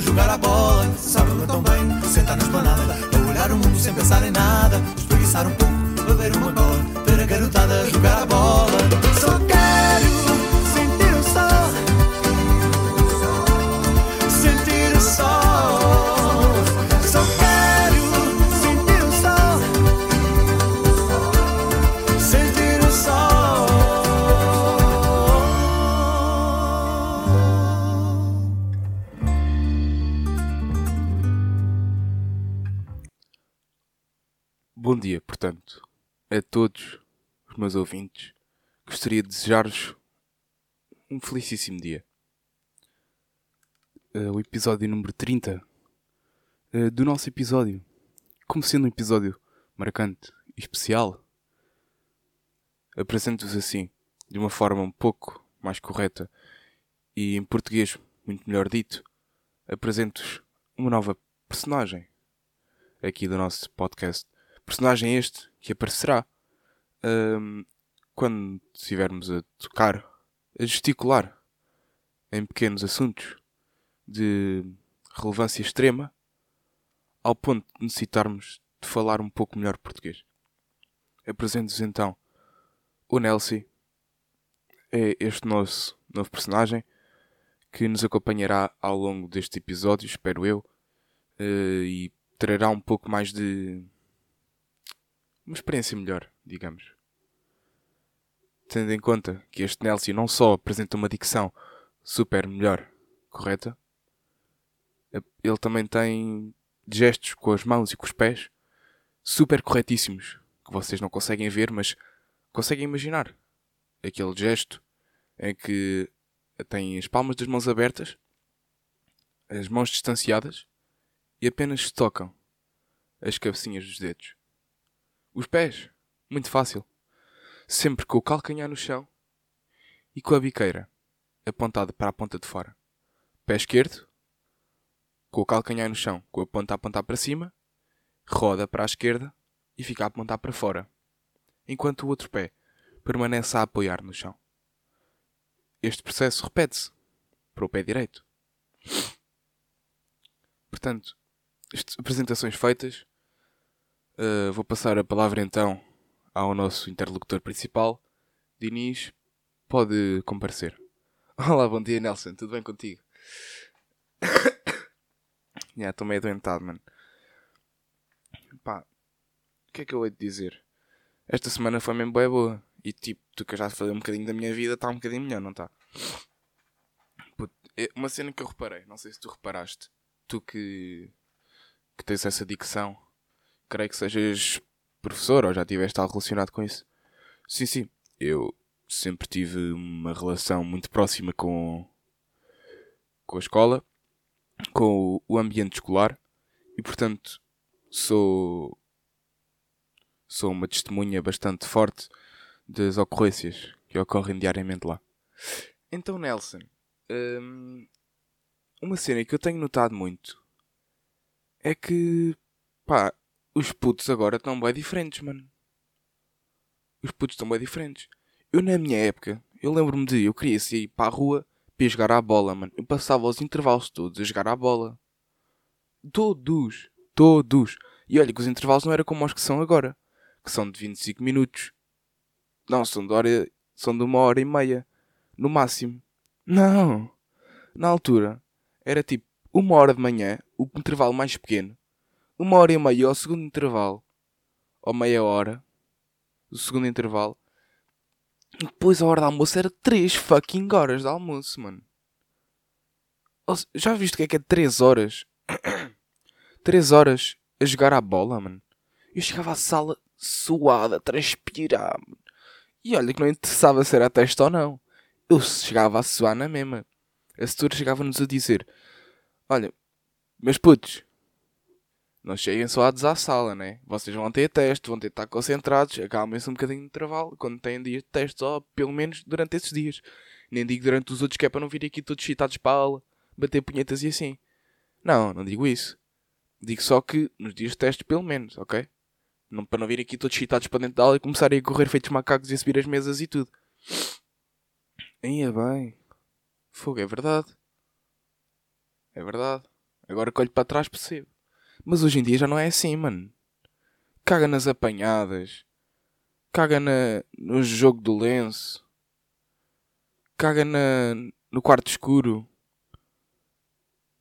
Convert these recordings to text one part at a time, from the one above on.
jogar a bola. Sabe tão bem, sentar na esplanada, olhar o mundo sem pensar em nada. Espreguiçar um pouco, meus ouvintes. Gostaria de desejar-vos um felicíssimo dia. Eh, o episódio número 30 eh, do nosso episódio. Como sendo um episódio marcante e especial, apresento-vos assim, de uma forma um pouco mais correta e em português muito melhor dito, apresento-vos uma nova personagem aqui do nosso podcast. Personagem este que aparecerá ahm, quando estivermos a tocar, a gesticular em pequenos assuntos de relevância extrema, ao ponto de necessitarmos de falar um pouco melhor português. Apresento-vos então o Nelson, é este nosso novo personagem que nos acompanhará ao longo deste episódio, espero eu, eh, e trará um pouco mais de uma experiência melhor, digamos. Tendo em conta que este Nelson não só apresenta uma dicção super melhor, correta, ele também tem gestos com as mãos e com os pés super corretíssimos, que vocês não conseguem ver, mas conseguem imaginar. Aquele gesto em que tem as palmas das mãos abertas, as mãos distanciadas e apenas se tocam as cabecinhas dos dedos. Os pés, muito fácil. Sempre com o calcanhar no chão e com a biqueira apontada para a ponta de fora. Pé esquerdo, com o calcanhar no chão, com a ponta a apontar para cima, roda para a esquerda e fica a apontar para fora, enquanto o outro pé permanece a apoiar no chão. Este processo repete-se para o pé direito. Portanto, estas apresentações feitas, Uh, vou passar a palavra então ao nosso interlocutor principal. Diniz, pode comparecer. Olá, bom dia Nelson, tudo bem contigo? Já, estou meio adoentado, mano. Pá, o que é que eu hei de dizer? Esta semana foi mesmo bem boa. E tipo, tu que já falei um bocadinho da minha vida, está um bocadinho melhor, não está? Uma cena que eu reparei, não sei se tu reparaste. Tu que, que tens essa dicção creio que sejas professor ou já tiveste algo relacionado com isso. Sim, sim. Eu sempre tive uma relação muito próxima com, com a escola, com o ambiente escolar e, portanto, sou, sou uma testemunha bastante forte das ocorrências que ocorrem diariamente lá. Então, Nelson, hum, uma cena que eu tenho notado muito é que, pá, os putos agora estão bem diferentes, mano. Os putos estão bem diferentes. Eu, na minha época, eu lembro-me de eu queria ir para a rua para jogar à bola, mano. Eu passava os intervalos todos a jogar à bola. Todos. Todos. E olha que os intervalos não eram como os que são agora. Que são de 25 minutos. Não, são de, hora, são de uma hora e meia. No máximo. Não. Na altura, era tipo uma hora de manhã, o intervalo mais pequeno uma hora e meia ao segundo intervalo, ou meia hora, o segundo intervalo, e depois a hora de almoço era 3 fucking horas de almoço, mano. Já viste o que é que é 3 horas? 3 horas a jogar à bola, mano. Eu chegava à sala suada, a transpirar, mano. E olha que não interessava se era teste ou não. Eu chegava a suar na mesma. A setora chegava-nos a dizer: Olha, meus putos, não cheguem suados à sala, né? Vocês vão ter teste, vão ter de estar concentrados, acalmem-se um bocadinho de intervalo quando têm dias de teste, ou pelo menos durante esses dias. Nem digo durante os outros que é para não vir aqui todos excitados para a aula, bater punhetas e assim. Não, não digo isso. Digo só que nos dias de teste, pelo menos, ok? Não, para não vir aqui todos excitados para dentro da aula e começarem a correr feitos macacos e a subir as mesas e tudo. Ia bem. Fogo, é verdade. É verdade. Agora que olho para trás percebo. Mas hoje em dia já não é assim, mano. Caga nas apanhadas. Caga na, no jogo do lenço. Caga na, no quarto escuro.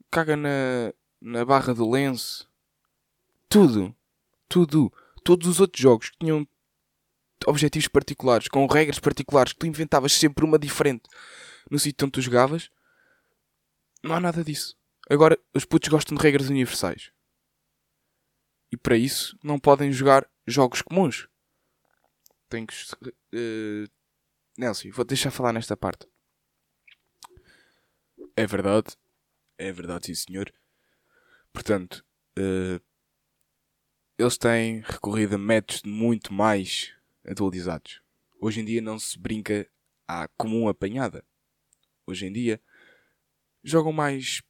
Caga na, na barra do lenço. Tudo. Tudo. Todos os outros jogos que tinham objetivos particulares, com regras particulares, que tu inventavas sempre uma diferente no sítio onde tu jogavas, não há nada disso. Agora, os putos gostam de regras universais. E para isso, não podem jogar jogos comuns. Tem que. Uh, Nelson, vou deixar falar nesta parte. É verdade. É verdade, sim, senhor. Portanto, uh, eles têm recorrido a métodos muito mais atualizados. Hoje em dia não se brinca à comum apanhada. Hoje em dia jogam mais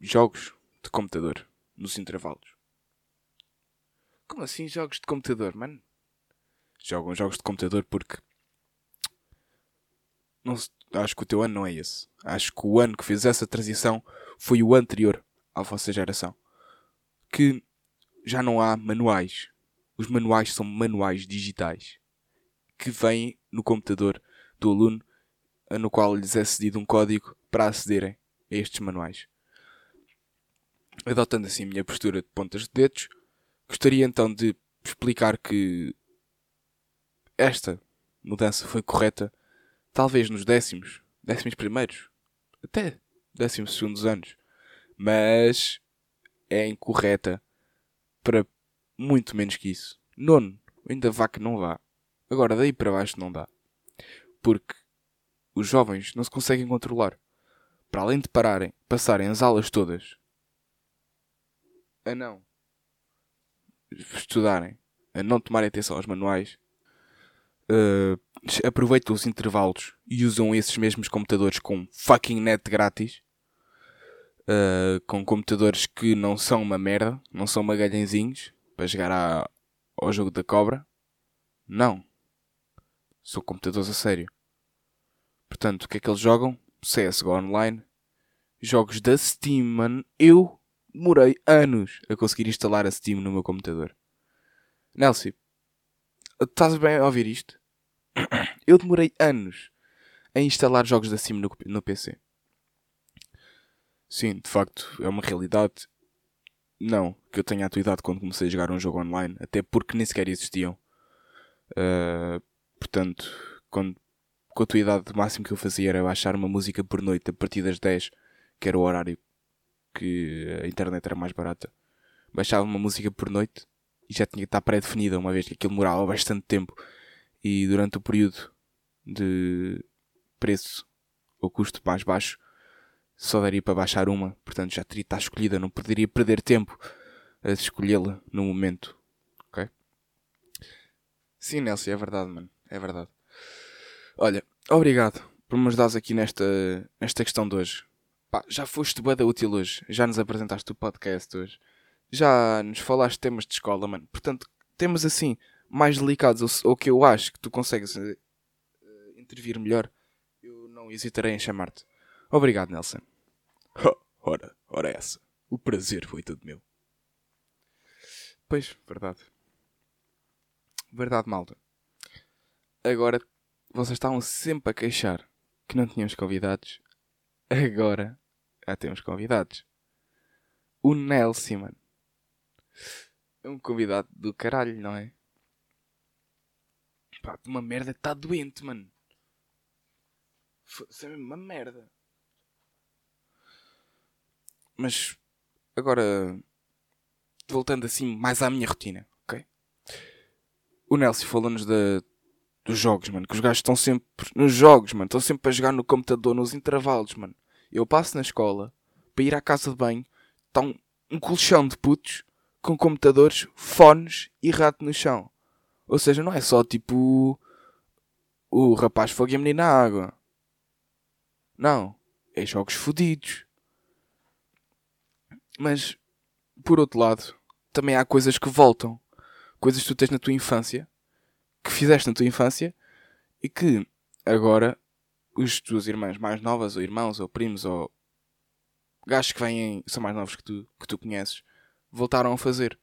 jogos de computador nos intervalos. Como assim jogos de computador, mano? Jogam jogos de computador porque não, acho que o teu ano não é esse. Acho que o ano que fez essa transição foi o anterior à vossa geração. Que já não há manuais. Os manuais são manuais digitais que vêm no computador do aluno, no qual lhes é cedido um código para acederem a estes manuais. Adotando assim a minha postura de pontas de dedos, gostaria então de explicar que esta mudança foi correta, talvez nos décimos, décimos primeiros, até décimos segundos anos, mas é incorreta para muito menos que isso. Nono, ainda vá que não vá. Agora daí para baixo não dá. Porque os jovens não se conseguem controlar. Para além de pararem, passarem as aulas todas a não estudarem, a não tomarem atenção aos manuais, uh, aproveitam os intervalos e usam esses mesmos computadores com fucking net grátis. Uh, com computadores que não são uma merda, não são magalhãezinhos para jogar à, ao jogo da cobra. Não. São computadores a sério. Portanto, o que é que eles jogam? CSGO Online. Jogos da Steam, mano. Eu demorei anos a conseguir instalar a Steam no meu computador. Nelson, estás bem a ouvir isto? Eu demorei anos a instalar jogos da Steam no, no PC. Sim, de facto, é uma realidade. Não que eu tenha a tua idade quando comecei a jogar um jogo online, até porque nem sequer existiam. Uh, portanto, quando, com a tua idade, o máximo que eu fazia era baixar uma música por noite a partir das 10, que era o horário que a internet era mais barata. Baixava uma música por noite e já tinha que estar pré-definida, uma vez que aquilo demorava bastante tempo. E durante o período de preço ou custo mais baixo, só daria para baixar uma, portanto já teria que estar escolhida, não poderia perder tempo a escolhê-la no momento. Ok? Sim, Nelson, é verdade, mano. É verdade. Olha, obrigado por me ajudares aqui nesta, nesta questão de hoje. Pá, já foste bada útil hoje. Já nos apresentaste o podcast hoje. Já nos falaste temas de escola, mano. Portanto, temas assim, mais delicados, ou, que eu acho que tu consegues uh, intervir melhor, eu não hesitarei em chamar-te. Obrigado, Nelson. ora, ora essa. O prazer foi todo meu. Pois, verdade. Verdade, malta. Agora, vocês estavam sempre a queixar que não tínhamos convidados. Agora, já temos convidados. O Nelson, mano. É um convidado do caralho, não é? Pá, uma merda está doente, mano. Isso é mesmo uma merda. Mas agora voltando assim mais à minha rotina, ok? O Nelson falou-nos dos jogos, mano. Que os gajos estão sempre nos jogos, mano. Estão sempre a jogar no computador, nos intervalos, mano. Eu passo na escola para ir à casa de banho, está um, um colchão de putos com computadores, fones e rato no chão. Ou seja, não é só tipo o rapaz fogo e a menina água. Não, é jogos fodidos. Mas, por outro lado, também há coisas que voltam. Coisas que tu tens na tua infância, que fizeste na tua infância e que agora os tuas irmãs mais novas, ou irmãos, ou primos, ou gajos que vêm, são mais novos que tu, que tu conheces, voltaram a fazer.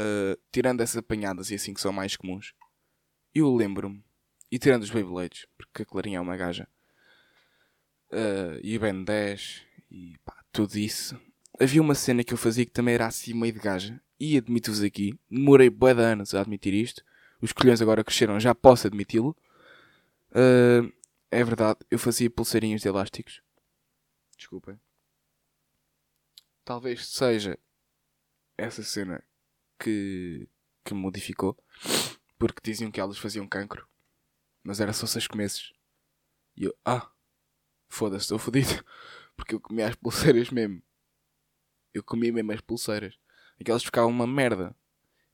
Uh, tirando essas apanhadas e assim que são mais comuns. Eu lembro-me, e tirando os Beyblades, porque a Clarinha é uma gaja, uh, e o Ben 10, e pá, tudo isso. Havia uma cena que eu fazia que também era assim meio de gaja, e admito-vos aqui, demorei bué de anos a admitir isto, os colhões agora cresceram, já posso admiti-lo. Uh, é verdade, eu fazia pulseirinhos de elásticos. Desculpem. Talvez seja essa cena que, que me modificou. Porque diziam que elas faziam cancro. Mas era só seis meses. E eu, ah, foda-se, estou fodido. Porque eu comia as pulseiras mesmo. Eu comia mesmo as pulseiras. Aquelas ficavam uma merda.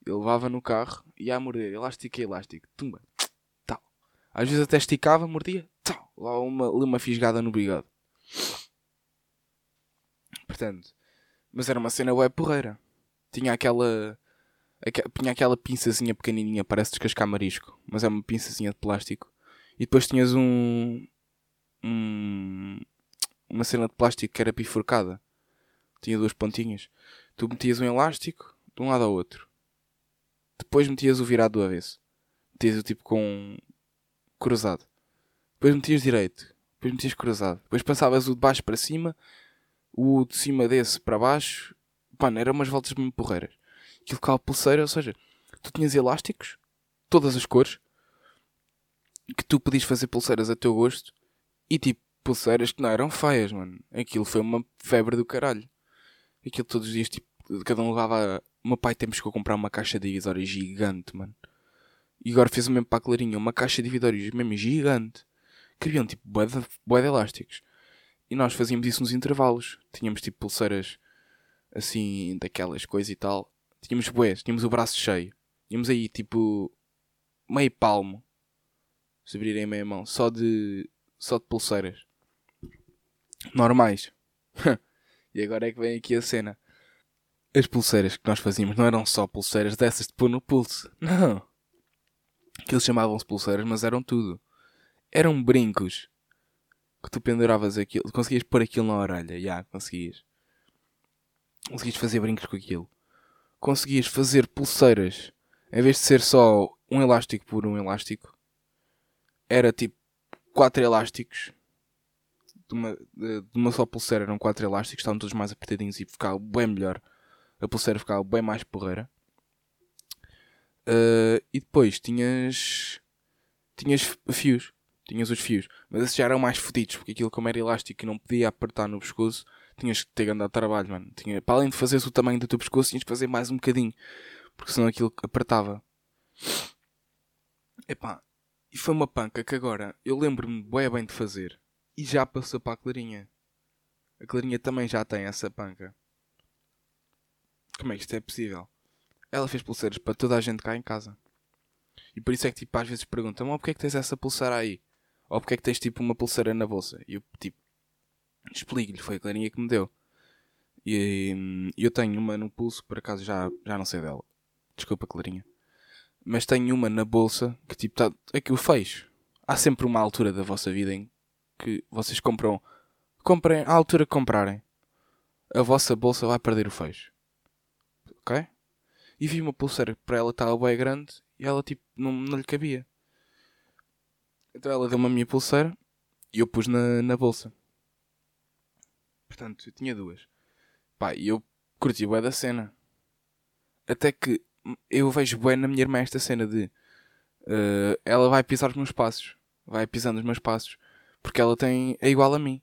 Eu levava no carro e ia a morder. Elástico e elástico. Tumba. Tal. Às vezes até esticava, mordia. Tal. Lá uma, uma fisgada no bigode. Portanto. Mas era uma cena web porreira. Tinha aquela. Tinha aquela pinçazinha pequenininha, parece descascar marisco. Mas é uma pinçazinha de plástico. E depois tinhas um. um uma cena de plástico que era bifurcada. Tinha duas pontinhas. Tu metias um elástico de um lado ao outro. Depois metias o virado do avesso. Metias o tipo com cruzado. Depois metias direito. Depois metias cruzado. Depois passavas o de baixo para cima. O de cima desse para baixo. Mano, eram umas voltas mesmo porreiras. Aquilo ficava pulseira, ou seja, tu tinhas elásticos, todas as cores, que tu podias fazer pulseiras a teu gosto. E tipo, pulseiras que não eram feias, mano. Aquilo foi uma febre do caralho. Aquilo todos os dias, tipo, cada um levava. Meu pai temos que comprar uma caixa de divisórios gigante, mano. E agora fez o mesmo para a Clarinha, uma caixa de divisórios mesmo gigante. Queriam tipo bué de, bué de elásticos. E nós fazíamos isso nos intervalos. Tínhamos tipo pulseiras assim, daquelas coisas e tal. Tínhamos bués, tínhamos o braço cheio. Tínhamos aí tipo meio palmo. Se abrirem meia mão, só de só de pulseiras normais. e agora é que vem aqui a cena. As pulseiras que nós fazíamos não eram só pulseiras dessas de pôr no pulso. Não. Que eles chamavam-se pulseiras, mas eram tudo. Eram brincos. Que tu penduravas aquilo. Conseguias pôr aquilo na orelha. Já, yeah, conseguias. Conseguias fazer brincos com aquilo. Conseguias fazer pulseiras. Em vez de ser só um elástico por um elástico. Era tipo quatro elásticos de uma, de uma só pulseira eram quatro elásticos, estavam todos mais apertadinhos e ficava bem melhor. A pulseira ficava bem mais porreira. Uh, e depois tinhas. Tinhas fios. Tinhas os fios. Mas esses já eram mais fodidos, porque aquilo como era elástico e não podia apertar no pescoço, tinhas que ter andado a trabalho, mano. Tinha, para além de fazeres o tamanho do teu pescoço, tinhas que fazer mais um bocadinho. Porque senão aquilo apertava. Epá, e foi uma panca que agora eu lembro-me bem bem de fazer e já passou para a Clarinha. A Clarinha também já tem essa panca. Como é que isto é possível? Ela fez pulseiras para toda a gente cá em casa. E por isso é que tipo, às vezes perguntam, mas porquê é que tens essa pulseira aí? Ou porquê é que tens tipo uma pulseira na bolsa? E eu tipo, explico-lhe, foi a Clarinha que me deu. E hum, eu tenho uma no pulso, por acaso já, já não sei dela. Desculpa, Clarinha. Mas tenho uma na bolsa que tipo está. É que o fez. Há sempre uma altura da vossa vida em que vocês compram, comprem à altura que comprarem, a vossa bolsa vai perder o fecho. Ok? E vi uma pulseira que para ela estava bem grande e ela tipo não, não lhe cabia. Então ela deu-me a minha pulseira e eu pus na, na bolsa. Portanto, eu tinha duas. Pá, e eu curti bem da cena. Até que eu vejo bem na minha irmã esta cena de uh, ela vai pisar os meus passos. Vai pisando os meus passos. Porque ela tem. é igual a mim.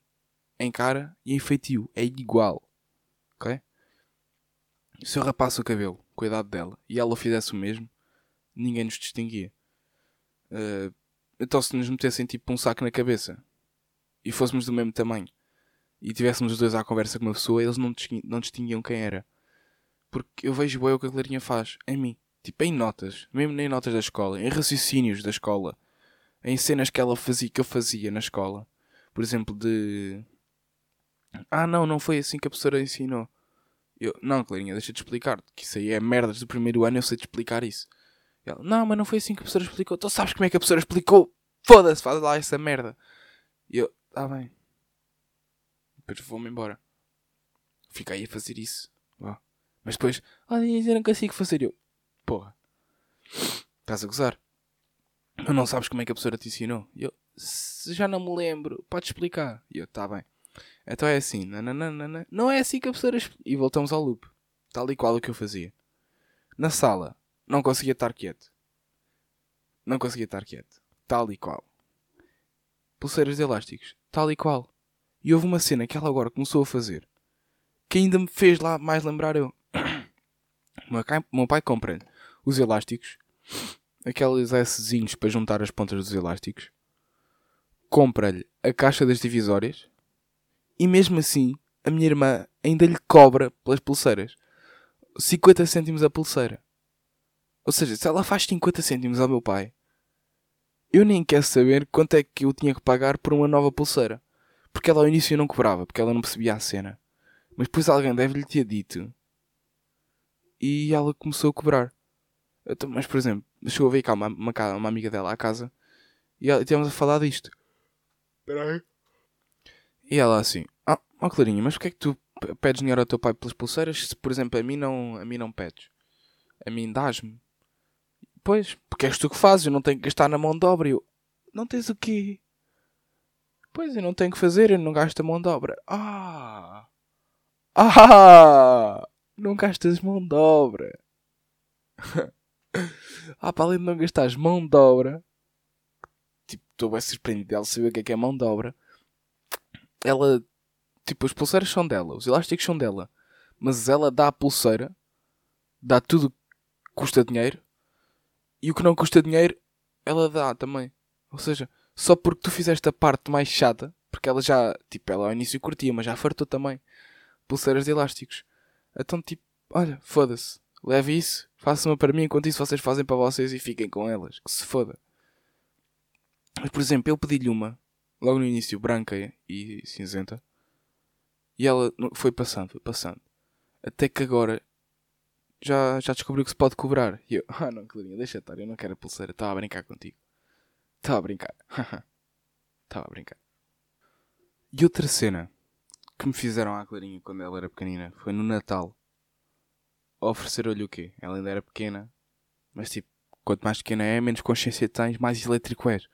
Em cara e em feitio. É igual. Ok? Se eu rapasse o cabelo com a idade dela e ela fizesse o mesmo, ninguém nos distinguia. Uh, então se nos metessem tipo um saco na cabeça e fôssemos do mesmo tamanho e tivéssemos os dois à conversa com uma pessoa, eles não, distinguiam, não distinguiam quem era. Porque eu vejo bem o que a Clarinha faz em mim. Tipo, em notas. Mesmo em notas da escola. Em raciocínios da escola em cenas que ela fazia, que eu fazia na escola. Por exemplo, de. Ah, não, não foi assim que a professora ensinou. Eu, não, Clarinha, deixa-te explicar. Que isso aí é merdas do primeiro ano, eu sei-te explicar isso. Ela, não, mas não foi assim que a professora explicou. Tu sabes como é que a professora explicou? Foda-se, faz lá essa merda. E eu, tá bem. Depois vou-me embora. fica aí a fazer isso. Mas depois, olha, eu não consigo fazer eu. Porra. Estás a gozar? Mas não sabes como é que a professora te ensinou? E eu, se já não me lembro, podes explicar. E eu, tá bem. Então é assim, nananana. não é assim que a professora E voltamos ao loop. Tal e qual o que eu fazia. Na sala, não conseguia estar quieto. Não conseguia estar quieto. Tal e qual. Pulseiras de elásticos. Tal e qual. E houve uma cena que ela agora começou a fazer que ainda me fez lá mais lembrar eu. Meu pai compra-lhe os elásticos, aqueles Szinhos para juntar as pontas dos elásticos, compra-lhe a caixa das divisórias e mesmo assim a minha irmã ainda lhe cobra pelas pulseiras 50 cêntimos a pulseira. Ou seja, se ela faz 50 cêntimos ao meu pai, eu nem quero saber quanto é que eu tinha que pagar por uma nova pulseira. Porque ela ao início não cobrava, porque ela não percebia a cena. Mas depois alguém deve-lhe ter dito. E ela começou a cobrar. Então, mas, por exemplo, chegou a ver cá uma, uma, uma amiga dela à casa e ela- tivemos a falar disto. Peraí. E ela assim: Ah, ó Clarinha, mas porquê é que tu pedes dinheiro ao teu pai pelas pulseiras se, por exemplo, a mim não, a mim não pedes? A mim dás-me? Pois, porque és tu que fazes, eu não tenho que gastar na mão de obra. Eu, não tens o quê? Pois, eu não tenho que fazer, eu não gasto a mão de obra. Ah! Ah! Não gastas mão de obra. ah, para além de não gastares mão de obra, tipo, estou bem surpreendido dela saber o que é que é mão de obra. Ela, tipo, as pulseiras são dela, os elásticos são dela, mas ela dá a pulseira, dá tudo que custa dinheiro, e o que não custa dinheiro, ela dá também. Ou seja, só porque tu fizeste a parte mais chata, porque ela já, tipo, ela ao início curtia, mas já fartou também pulseiras de elásticos. Então, tipo, olha, foda-se. Leve isso, faça uma para mim, enquanto isso vocês fazem para vocês e fiquem com elas. Que se foda. Mas, por exemplo, eu pedi-lhe uma, logo no início, branca e cinzenta. E ela foi passando, foi passando. Até que agora já, já descobriu que se pode cobrar. E eu, ah não, Clarinha, deixa estar, eu não quero a pulseira, estava a brincar contigo. Estava a brincar. Estava a brincar. E outra cena que me fizeram à Clarinha quando ela era pequenina foi no Natal. Ofereceram-lhe o quê? Ela ainda era pequena, mas tipo, quanto mais pequena é, menos consciência tens, mais elétrico és.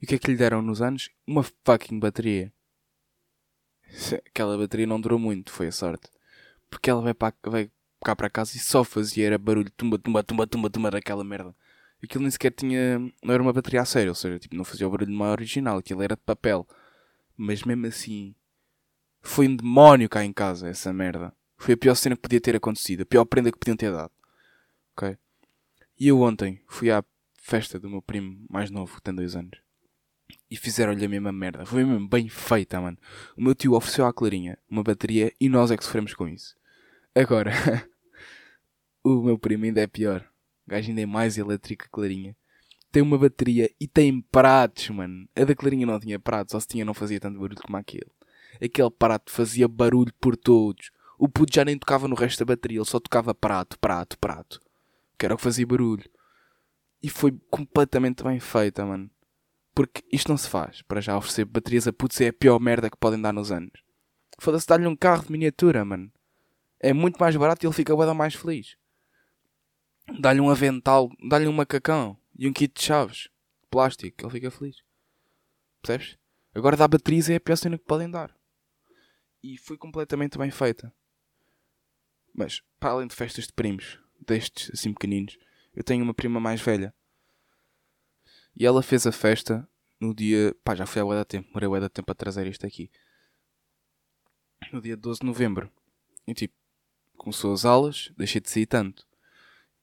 E o que é que lhe deram nos anos? Uma fucking bateria. Aquela bateria não durou muito, foi a sorte. Porque ela vai, para, vai cá para casa e só fazia era barulho, tumba, tumba, tumba, tumba, tumba daquela merda. Aquilo nem sequer tinha. Não era uma bateria a sério, ou seja, tipo, não fazia o barulho de original, aquilo era de papel. Mas mesmo assim, foi um demónio cá em casa, essa merda. Foi a pior cena que podia ter acontecido, a pior prenda que podiam ter dado. Ok? E eu ontem fui à festa do meu primo mais novo, que tem dois anos. E fizeram-lhe a mesma merda. Foi mesmo bem feita, mano. O meu tio ofereceu à Clarinha uma bateria e nós é que sofremos com isso. Agora, o meu primo ainda é pior. O gajo ainda é mais elétrico que Clarinha. Tem uma bateria e tem pratos, mano. A da Clarinha não tinha pratos, ou se tinha não fazia tanto barulho como aquele. Aquele prato fazia barulho por todos. O puto já nem tocava no resto da bateria, ele só tocava prato, prato, prato. Que era o que fazia barulho. E foi completamente bem feita, mano. Porque isto não se faz. Para já oferecer baterias a putos é a pior merda que podem dar nos anos. Foda-se, dar-lhe um carro de miniatura, mano. É muito mais barato e ele fica bem mais feliz. Dá-lhe um avental, dá-lhe um macacão e um kit de chaves. Plástico, ele fica feliz. Percebes? Agora dar baterias é a pior cena que podem dar. E foi completamente bem feita. Mas, para além de festas de primos, destes assim pequeninos, eu tenho uma prima mais velha. E ela fez a festa no dia. Pá, já foi há bué da tempo, demorei bué da tempo a trazer isto aqui. No dia 12 de novembro. E tipo, começou as aulas, deixei de sair tanto.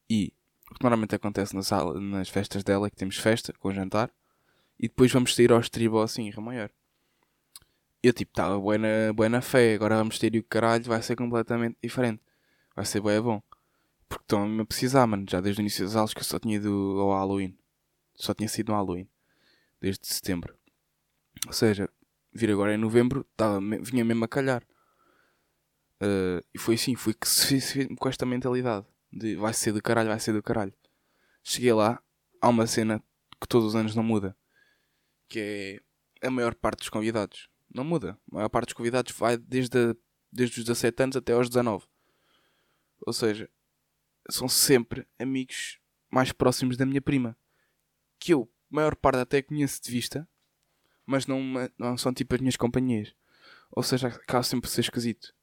E o que normalmente acontece nas, aulas, nas festas dela é que temos festa com jantar e depois vamos sair ao estribo assim, em Maior. Eu tipo, estava bué na, bué na fé, agora vamos ter e o caralho, vai ser completamente diferente. Vai ser bué bom. Porque estão-me a precisar, mano. Já desde o início das aulas que eu só tinha ido ao Halloween. Só tinha sido no Halloween. Desde setembro. Ou seja, vir agora em novembro, tava, vinha mesmo a calhar. Uh, e foi assim, foi que se com esta mentalidade. De vai ser do caralho, vai ser do caralho. Cheguei lá, há uma cena que todos os anos não muda. Que é a maior parte dos convidados. Não muda. A maior parte dos convidados vai desde a desde os 17 anos até aos 19. Ou seja, são sempre amigos mais próximos da minha prima. Que eu, maior parte, até conheço de vista, mas não, não são tipo as minhas companhias. Ou seja, acaba sempre ser esquisito.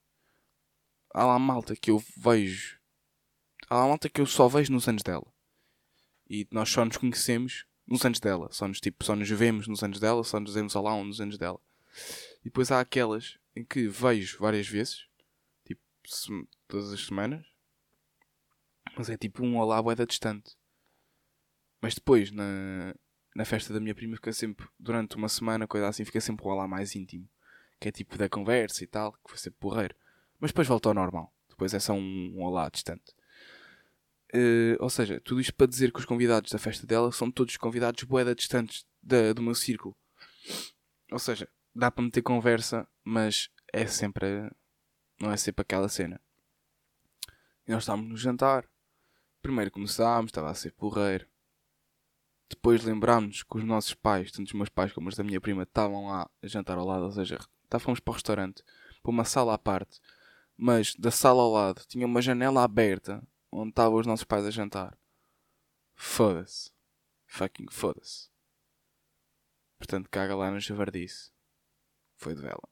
Há lá malta que eu vejo. Há lá malta que eu só vejo nos anos dela. E nós só nos conhecemos nos anos dela. Só nos, tipo, só nos vemos nos anos dela, só nos vemos lá um nos anos dela. E depois há aquelas em que vejo várias vezes, tipo, todas as semanas, mas é tipo um olá boeda distante. Mas depois, na, na festa da minha prima, fica sempre, durante uma semana, coisa assim, fica sempre um olá mais íntimo. Que é tipo da conversa e tal, que vai ser porreiro. Mas depois volta ao normal. Depois é só um, um olá distante. Uh, ou seja, tudo isto para dizer que os convidados da festa dela são todos convidados boeda distantes da, do meu círculo. Ou seja, dá para meter conversa, mas é sempre. Não é sempre aquela cena. E nós estávamos no jantar. Primeiro começámos, estava a ser porreiro. Depois lembrámos que os nossos pais, tanto os meus pais como os da minha prima, estavam lá a jantar ao lado, ou seja, estávamos para o restaurante, para uma sala à parte. Mas da sala ao lado tinha uma janela aberta onde estavam os nossos pais a jantar. Foda-se. Fucking foda-se. Portanto, caga lá no javardice. Foi de vela.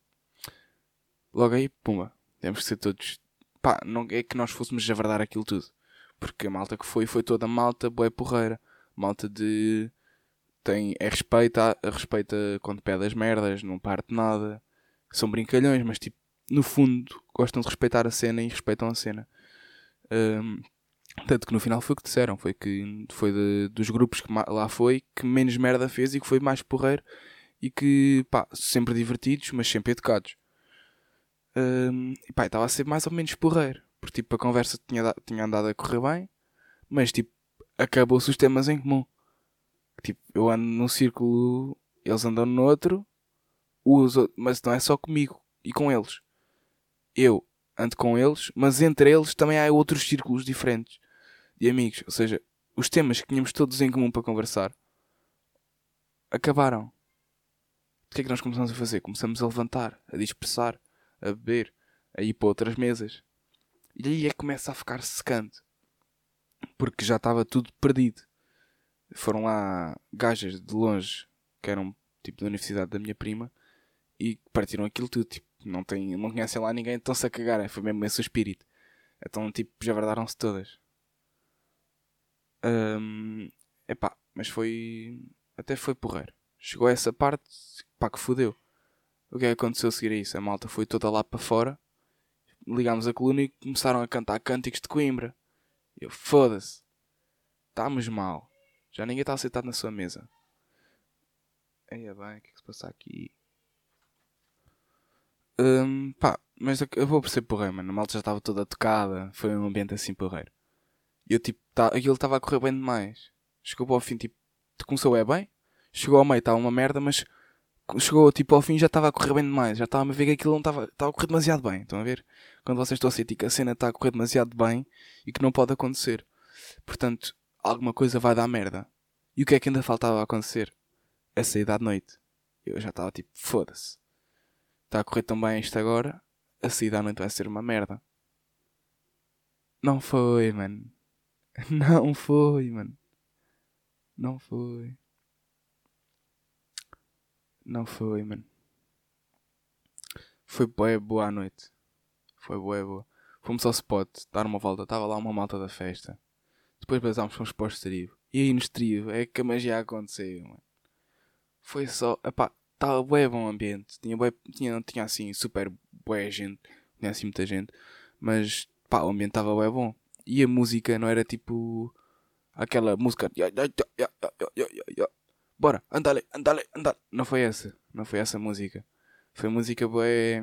Logo aí, pumba. Temos que ser todos. Pá, não é que nós fôssemos javardar aquilo tudo. Porque a malta que foi, foi toda malta boé porreira. Malta de. Tem, é respeita, respeita quando pede as merdas, não parte nada. São brincalhões, mas tipo, no fundo, gostam de respeitar a cena e respeitam a cena. Um, tanto que no final foi o que disseram, foi que foi de, dos grupos que lá foi que menos merda fez e que foi mais porreiro e que pá, sempre divertidos, mas sempre educados. Um, e pá, estava a ser mais ou menos porreiro, porque tipo a conversa tinha, tinha andado a correr bem, mas tipo acabou-se os temas em comum. Tipo, eu ando num círculo, eles andam no outro, uso, mas não é só comigo e com eles. Eu ando com eles, mas entre eles também há outros círculos diferentes de amigos. Ou seja, os temas que tínhamos todos em comum para conversar acabaram. O que é que nós começamos a fazer? Começamos a levantar, a dispersar, a beber, a ir para outras mesas. E aí é que começa a ficar secante. Porque já estava tudo perdido. Foram lá gajas de longe, que eram tipo da universidade da minha prima, e partiram aquilo tudo. Tipo, não, tem, não conhecem lá ninguém, estão-se a cagar. Foi mesmo esse o espírito. Então, tipo, já verdaram-se todas. Um, epá, mas foi. Até foi porreiro. Chegou a essa parte, pá, que fodeu. O que é que aconteceu a seguir a isso? A malta foi toda lá para fora. Ligámos a coluna e começaram a cantar cânticos de Coimbra. Eu, foda-se. Estamos mal. Já ninguém está sentado na sua mesa. Eia bem, o que é que se passa aqui? Um, pá, mas eu vou perceber porreiro, mano. A malta já estava toda tocada. Foi um ambiente assim porreiro. E eu tipo, tá, aquilo estava a correr bem demais. Chegou ao fim, tipo, começou é bem. Chegou ao meio, estava uma merda, mas chegou tipo ao fim já estava a correr bem demais. Já estava a ver que aquilo não estava, estava a correr demasiado bem. Estão a ver? Quando vocês estão a sentir que a cena está a correr demasiado bem e que não pode acontecer. Portanto, alguma coisa vai dar merda. E o que é que ainda faltava a acontecer? A saída à noite. Eu já estava tipo, foda-se. Está a correr tão bem isto agora. A saída à noite vai ser uma merda. Não foi, mano. Não foi, mano. Não foi. Não foi, mano. Foi boa, boa à noite. Foi boa, boa. Fomos ao spot, dar uma volta. Estava lá uma malta da festa. Depois basámos, fomos para o estribo. E aí no estribo é que a magia aconteceu, mano. Foi só. Epá, estava bué bom ambiente. Tinha tinha, não tinha assim super bué gente. Não tinha assim muita gente. Mas, pá, o ambiente estava bué bom e a música não era tipo aquela música bora, andale, andale, andale. Não foi essa, não foi essa música. Foi música bué,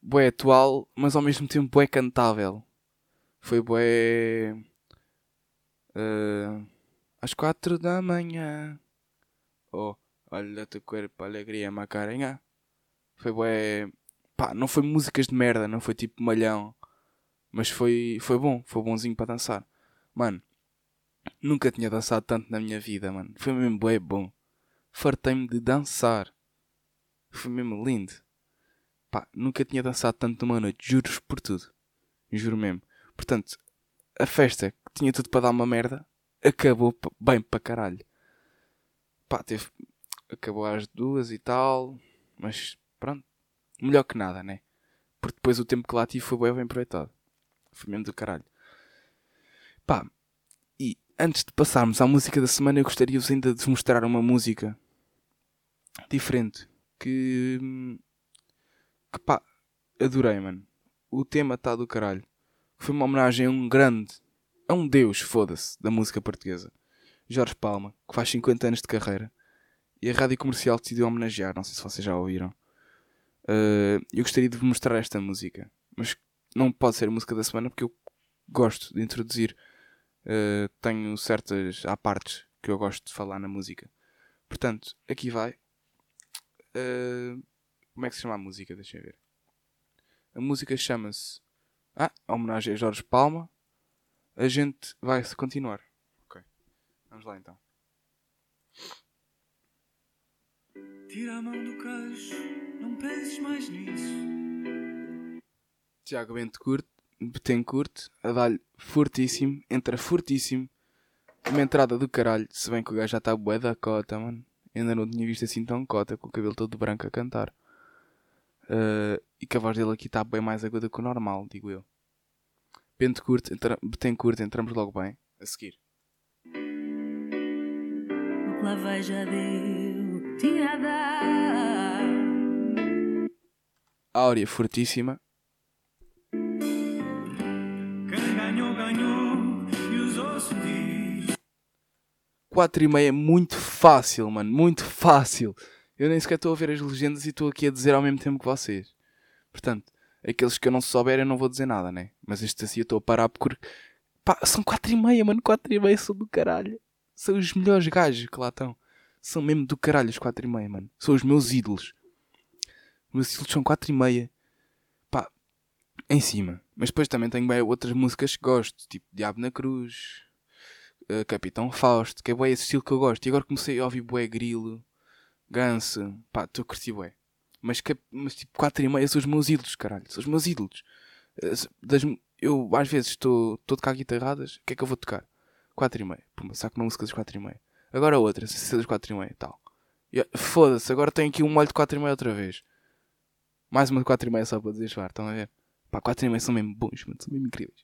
bué atual, mas ao mesmo tempo bué cantável. Foi bué uh, às quatro da manhã. Oh, olha teu corpo, alegria, macarenha. Foi bué, pá, não foi músicas de merda, não foi tipo malhão mas foi, foi bom, foi bonzinho para dançar. Mano, nunca tinha dançado tanto na minha vida, mano. Foi mesmo bem bom. Fartei-me de dançar. Foi mesmo lindo. Pá, nunca tinha dançado tanto numa noite, juro por tudo. Juro mesmo. Portanto, a festa que tinha tudo para dar uma merda, acabou bem para caralho. Pá, teve. Acabou às duas e tal, mas pronto. Melhor que nada, né? Porque depois o tempo que lá tive foi bem, aproveitado. Foi mesmo do caralho. Pá, antes de passarmos à música da semana, eu gostaria-vos ainda de vos mostrar uma música diferente que. que pá, adorei, mano. O tema está do caralho. Foi uma homenagem a um grande, a um deus, foda-se, da música portuguesa. Jorge Palma, que faz 50 anos de carreira. E a rádio comercial decidiu homenagear, não sei se vocês já ouviram. Uh, eu gostaria de vos mostrar esta música, mas não pode ser música da semana porque eu gosto de introduzir. Uh, tenho certas há partes que eu gosto de falar na música. Portanto, aqui vai. Uh, como é que se chama a música? Deixa eu ver. A música chama-se. Ah, a homenagem a Jorge Palma. A gente vai continuar. Ok. Vamos lá então. Tira a mão do queixo, não penses mais nisso. Tiago Bentecourt, Betancourt a dar-lhe fortíssimo, entra fortíssimo. Uma entrada do caralho, se bem que o gajo já está bué da cota, mano. Ainda não tinha visto assim tão cota, com o cabelo todo branco a cantar. Uh, e que a voz dele aqui está bem mais aguda que o normal, digo eu. Bentecourt, entra, Betancourt, entramos logo bem. A seguir. O que lá vai já deu, tinha a dar. Áurea fortíssima. 4 e meia é muito fácil, mano. Muito fácil. Eu nem sequer estou a ver as legendas e estou aqui a dizer ao mesmo tempo que vocês. Portanto, aqueles que eu não souber eu não vou dizer nada, né? Mas este assim eu estou a parar porque... Pá, são 4 e meia, mano. 4 e meia são do caralho. São os melhores gajos que lá estão. São mesmo do caralho os 4 e meia, mano. São os meus ídolos. Os meus ídolos são 4 e meia. Pá, em cima. Mas depois também tenho bem outras músicas que gosto. Tipo Diabo na Cruz... Uh, Capitão Fausto, que é bué esse estilo que eu gosto. E agora comecei a ouvir bué grilo, ganso, pá, estou a curtir bué. Mas, mas tipo 4 e meia são os meus ídolos, caralho, são os meus ídolos. Se- das- eu às vezes estou a tocar guitarradas, o que é que eu vou tocar? 4 e meia, pumba, saco uma música das 4 e meia. Agora outra, se das 4 e meia tal. Uh, Foda-se, agora tenho aqui um molho de 4 e meia outra vez. Mais uma de 4 e meia só para desjoar, estão a ver? Pá, 4 e meia são mesmo bons, mano, são mesmo incríveis.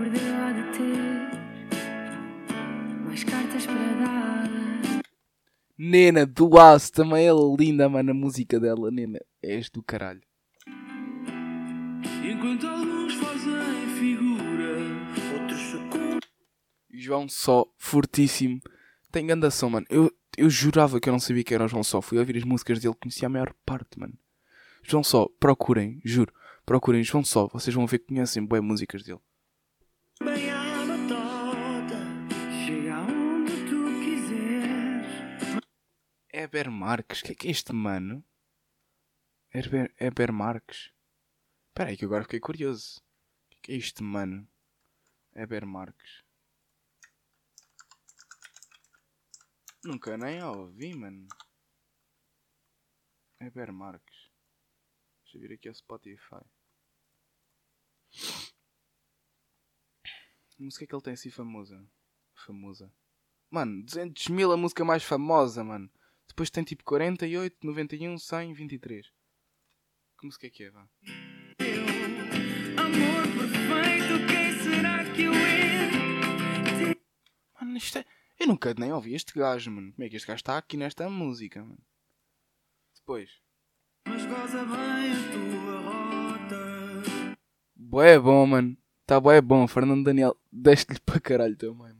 Perdeu há de ter mais cartas para dar. Nena do Aço, também é linda, mano, a música dela, Nena. És do caralho. Enquanto alguns fazem figura, outros. João Só, fortíssimo. Tem grande som, mano. Eu, eu jurava que eu não sabia que era o João Só. Fui ouvir as músicas dele, conhecia a maior parte, mano. João Só, procurem, juro. Procurem João Só. Vocês vão ver que conhecem boas músicas dele. À batota, chega aonde tu quiseres. Heber Marques. O que é que é este, mano? Heber, Heber Marques. Espera aí que agora fiquei curioso. O que é que é isto, mano? Heber Marques. Nunca nem ouvi, mano. Heber Marques. Deixa eu vir aqui ao Spotify. Música é que ele tem assim famosa? Famosa. Mano, 200 mil a música mais famosa, mano. Depois tem tipo 48, 91, 100, 23. Que música é que é, vá? Amor perfeito, quem será que eu é? Mano, isto é... Eu nunca nem ouvi este gajo, mano. Como é que este gajo está aqui nesta música, mano? Depois. Mas goza bem a tua rota. Bué bom, mano. Tá bué bom. Fernando Daniel, deste-lhe para caralho também, mano.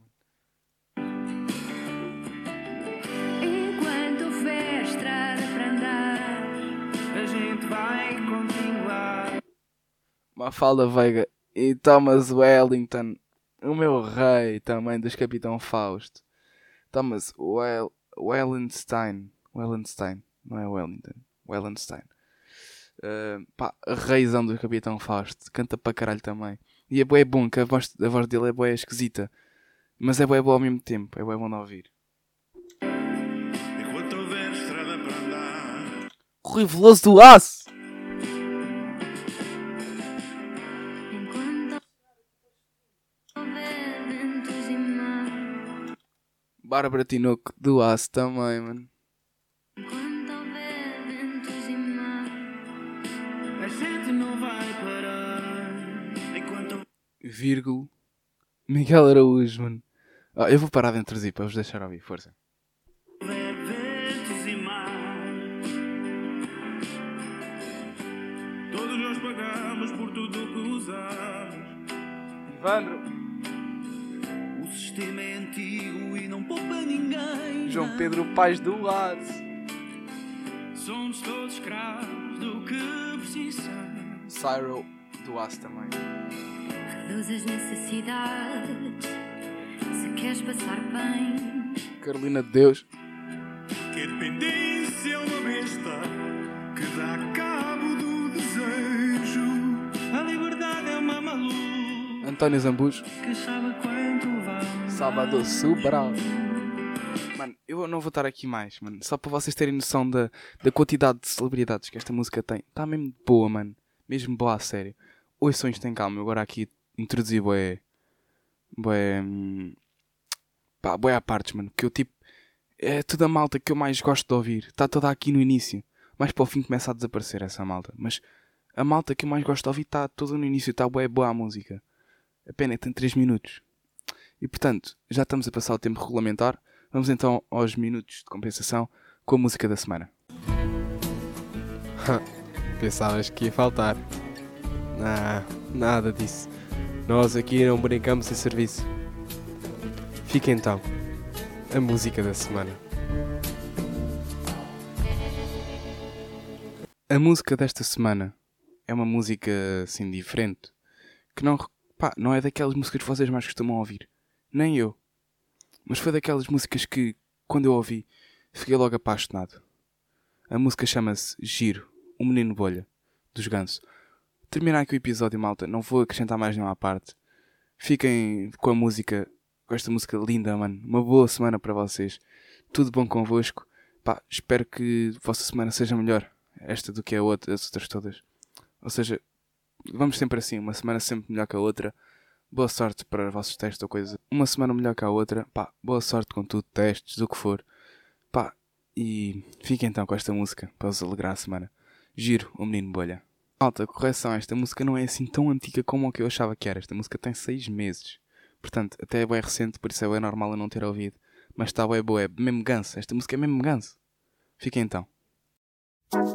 Enquanto houver estrada para andar. A gente vai continuar. Mafalda Veiga e Thomas Wellington. O meu rei também dos Capitão Fausto. Thomas well, Wellenstein. Wellenstein. Não é Wellington. Wellenstein. Uh, pá, reizão do Capitão Fausto. Canta para caralho também. E é bué bom, que a voz, a voz dele é bué esquisita. Mas é bué bom ao mesmo tempo. É bué bom de ouvir. Rui Veloso do Aço. Bárbara Tinoco do Aço também, mano. Vírgulo. Miguel Araújo, mano. Ah, eu vou parar de introduzir para vos deixar ouvir, força. e. Todos nós pagamos por tudo que usamos. Ivandro. O sistema é antigo e não poupa ninguém. João Pedro Paz do Aço. Somos todos escravos do que precisamos. Cyro do Aço também. As necessidades. Se queres passar bem, Carolina de Deus. Que a dependência é uma besta que dá cabo do desejo. A liberdade é uma maluca António Zambujo. que sabe quanto vale. Salvador Sobral. Mano, eu não vou estar aqui mais, mano. Só para vocês terem noção da, da quantidade de celebridades que esta música tem. Está mesmo boa, mano. Mesmo boa a sério. Ouçam isto em calma. Eu agora aqui introduzi bué... Bué... Pá, bué à partes, mano. Que eu tipo... É toda a malta que eu mais gosto de ouvir. Está toda aqui no início. Mas para o fim começa a desaparecer essa malta. Mas a malta que eu mais gosto de ouvir está toda no início. Está bué boa a música. A pena é que tem 3 minutos. E portanto, já estamos a passar o tempo regulamentar. Vamos então aos minutos de compensação com a música da semana. Pensavas que ia faltar. Não, nada disso. Nós aqui não brincamos em serviço. Fica então a música da semana. A música desta semana é uma música assim diferente. Que não, pá, não é daquelas músicas que vocês mais costumam ouvir. Nem eu. Mas foi daquelas músicas que, quando eu ouvi, fiquei logo apaixonado. A música chama-se Giro, o Menino Bolha, dos Ganso. Terminar aqui o episódio, malta. Não vou acrescentar mais nenhuma parte. Fiquem com a música, com esta música linda, mano. Uma boa semana para vocês. Tudo bom convosco. Pá, espero que a vossa semana seja melhor. Esta do que a outra, as outras todas. Ou seja, vamos sempre assim. Uma semana sempre melhor que a outra. Boa sorte para os vossos testes ou coisa. Uma semana melhor que a outra. Pá, boa sorte com tudo, testes, do que for. Pá, e fiquem então com esta música para vos alegrar a semana. Giro, o menino bolha. Alta, correção, esta música não é assim tão antiga como o que eu achava que era. Esta música tem 6 meses. Portanto, até é bem recente, por isso é bem normal eu não ter ouvido. Mas está bem boa, é mesmo ganso. Esta música é mesmo ganso. Fiquem então. Esta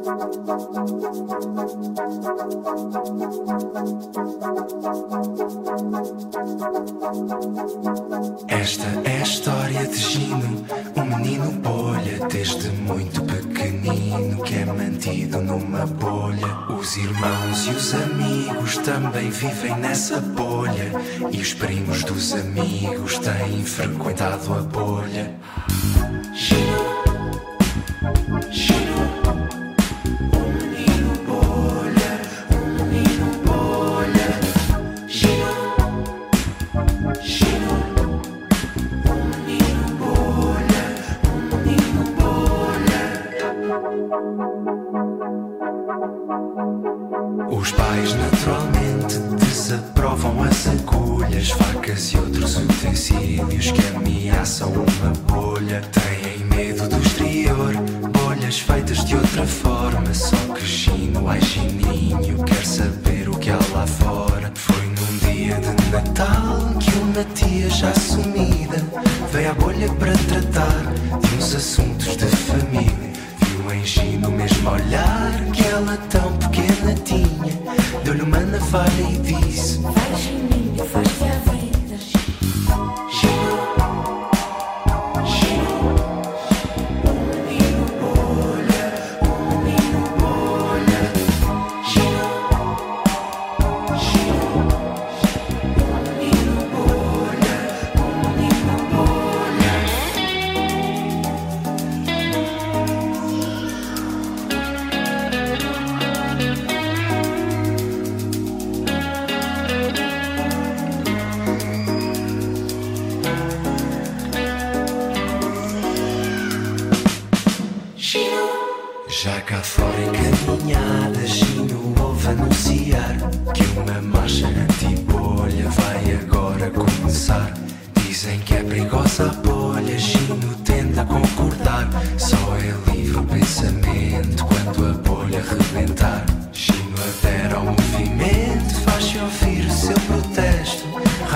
é a história de Gino, um menino bolha, desde muito pequenino que é mantido numa bolha. Os irmãos e os amigos também vivem nessa bolha, e os primos dos amigos têm frequentado a bolha. Gino, Gino, desaprovam as agulhas, facas e outros utensílios que ameaçam uma bolha. Têm medo do exterior, bolhas feitas de outra forma. Só que Gino, ai Gininho, quer saber o que há lá fora. Foi num dia de Natal que uma tia já sumida veio à bolha para tratar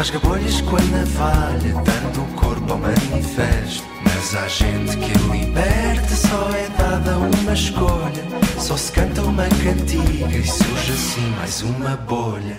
folhas com a navalha, dando o corpo ao manifesto. Mas há gente que liberta, só é dada uma escolha. Só se canta uma cantiga e surge assim mais uma bolha.